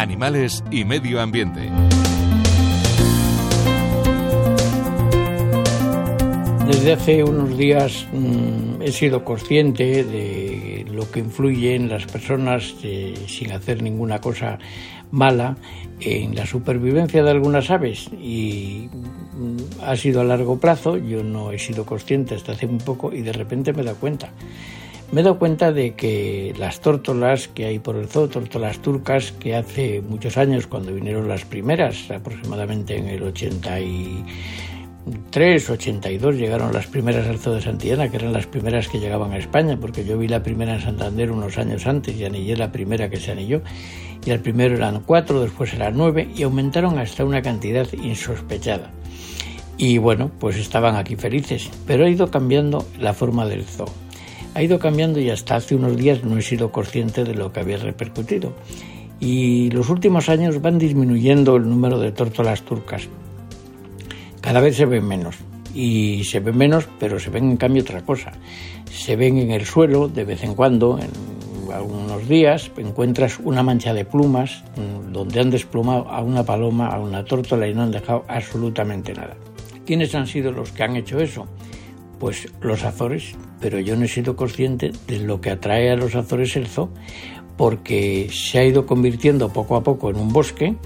animales y medio ambiente. Desde hace unos días mm, he sido consciente de lo que influye en las personas sin hacer ninguna cosa mala en la supervivencia de algunas aves y mm, ha sido a largo plazo, yo no he sido consciente hasta hace muy poco y de repente me dado cuenta. Me he dado cuenta de que las tórtolas que hay por el zoo, tórtolas turcas, que hace muchos años, cuando vinieron las primeras, aproximadamente en el 80 y 3, 82 llegaron las primeras al Zoo de Santillana, que eran las primeras que llegaban a España, porque yo vi la primera en Santander unos años antes y anillé la primera que se anilló. Y al primero eran cuatro, después eran nueve y aumentaron hasta una cantidad insospechada. Y bueno, pues estaban aquí felices, pero ha ido cambiando la forma del zoo. Ha ido cambiando y hasta hace unos días no he sido consciente de lo que había repercutido. Y los últimos años van disminuyendo el número de tórtolas turcas, cada vez se ven menos. Y se ven menos, pero se ven en cambio otra cosa. Se ven en el suelo de vez en cuando, en algunos días, encuentras una mancha de plumas mm, donde han desplumado a una paloma, a una tórtola y no han dejado absolutamente nada. ¿Quiénes han sido los que han hecho eso? Pues los Azores, pero yo no he sido consciente de lo que atrae a los Azores el zoo, porque se ha ido convirtiendo poco a poco en un bosque,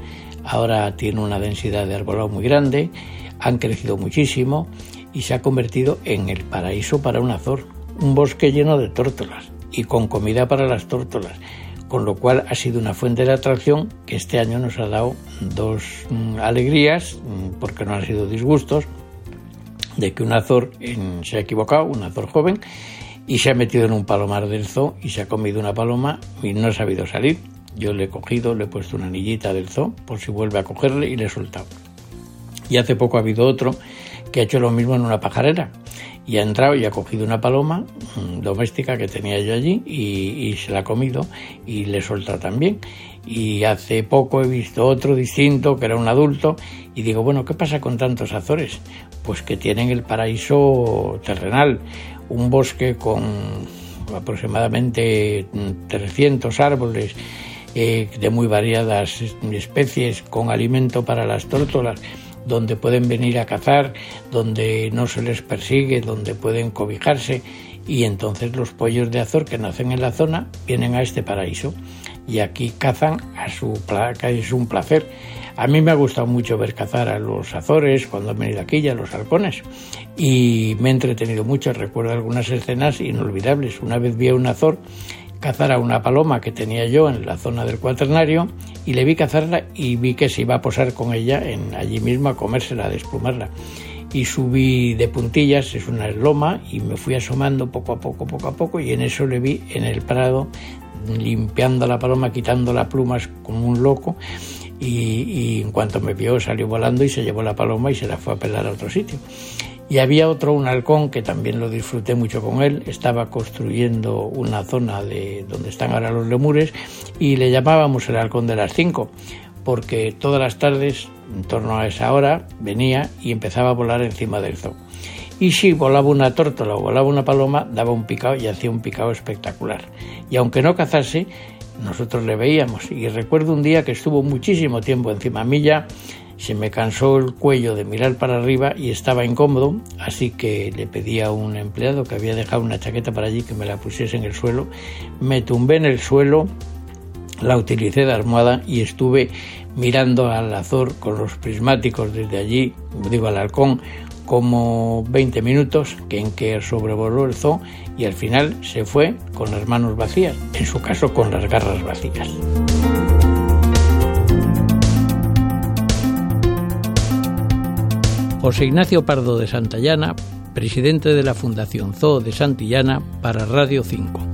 ahora tiene una densidad de arbolado muy grande, han crecido muchísimo y se ha convertido en el paraíso para un azor, un bosque lleno de tórtolas y con comida para las tórtolas, con lo cual ha sido una fuente de atracción que este año nos ha dado dos mm, alegrías, mm, porque no han sido disgustos, de que un azor se ha equivocado, un azor joven, y se ha metido en un palomar del zoo y se ha comido una paloma y no ha sabido salir. Yo le he cogido, le he puesto una anillita del zoo por si vuelve a cogerle y le he soltado. Y hace poco ha habido otro que ha hecho lo mismo en una pajarera y ha entrado y ha cogido una paloma mm, doméstica que tenía yo allí y, se la ha comido y le suelta también. Y hace poco he visto otro distinto que era un adulto y digo, bueno, ¿qué pasa con tantos azores? Pues que tienen el paraíso terrenal, un bosque con aproximadamente 300 árboles eh, de muy variadas especies, con alimento para las tórtolas donde pueden venir a cazar, donde no se les persigue, donde pueden cobijarse y entonces los pollos de Azor que nacen en la zona vienen a este paraíso y aquí cazan a su placa, es un placer. A mí me ha gustado mucho ver cazar a los Azores cuando han venido aquí y a los halcones y me he entretenido mucho, recuerdo algunas escenas inolvidables. Una vez vi a un Azor cazar a una paloma que tenía yo en la zona del cuaternario y le vi cazarla y vi que se iba a posar con ella en allí mismo a comérsela, a desplumarla. Y subí de puntillas, es una loma, y me fui asomando poco a poco, poco a poco, y en eso le vi en el prado limpiando la paloma, quitando las plumas como un loco, y, en cuanto me vio salió volando y se llevó la paloma y se la fue a pelar a otro sitio. Y había otro, un halcón, que también lo disfruté mucho con él. Estaba construyendo una zona de donde están ahora los lemures y le llamábamos el halcón de las cinco, porque todas las tardes, en torno a esa hora, venía y empezaba a volar encima del zoo. Y si volaba una tórtola o volaba una paloma, daba un picado y hacía un picado espectacular. Y aunque no cazase, nosotros le veíamos. Y recuerdo un día que estuvo muchísimo tiempo encima milla se me cansó el cuello de mirar para arriba y estaba incómodo, así que le pedí a un empleado que había dejado una chaqueta para allí que me la pusiese en el suelo. Me tumbé en el suelo, la utilicé de almohada y estuve mirando al azor con los prismáticos desde allí, digo al halcón, como 20 minutos que en que sobrevoló el zoo y al final se fue con las manos vacías, en su caso con las garras vacías. José Ignacio Pardo de Santillana, presidente de la Fundación Zoo de Santillana para Radio 5.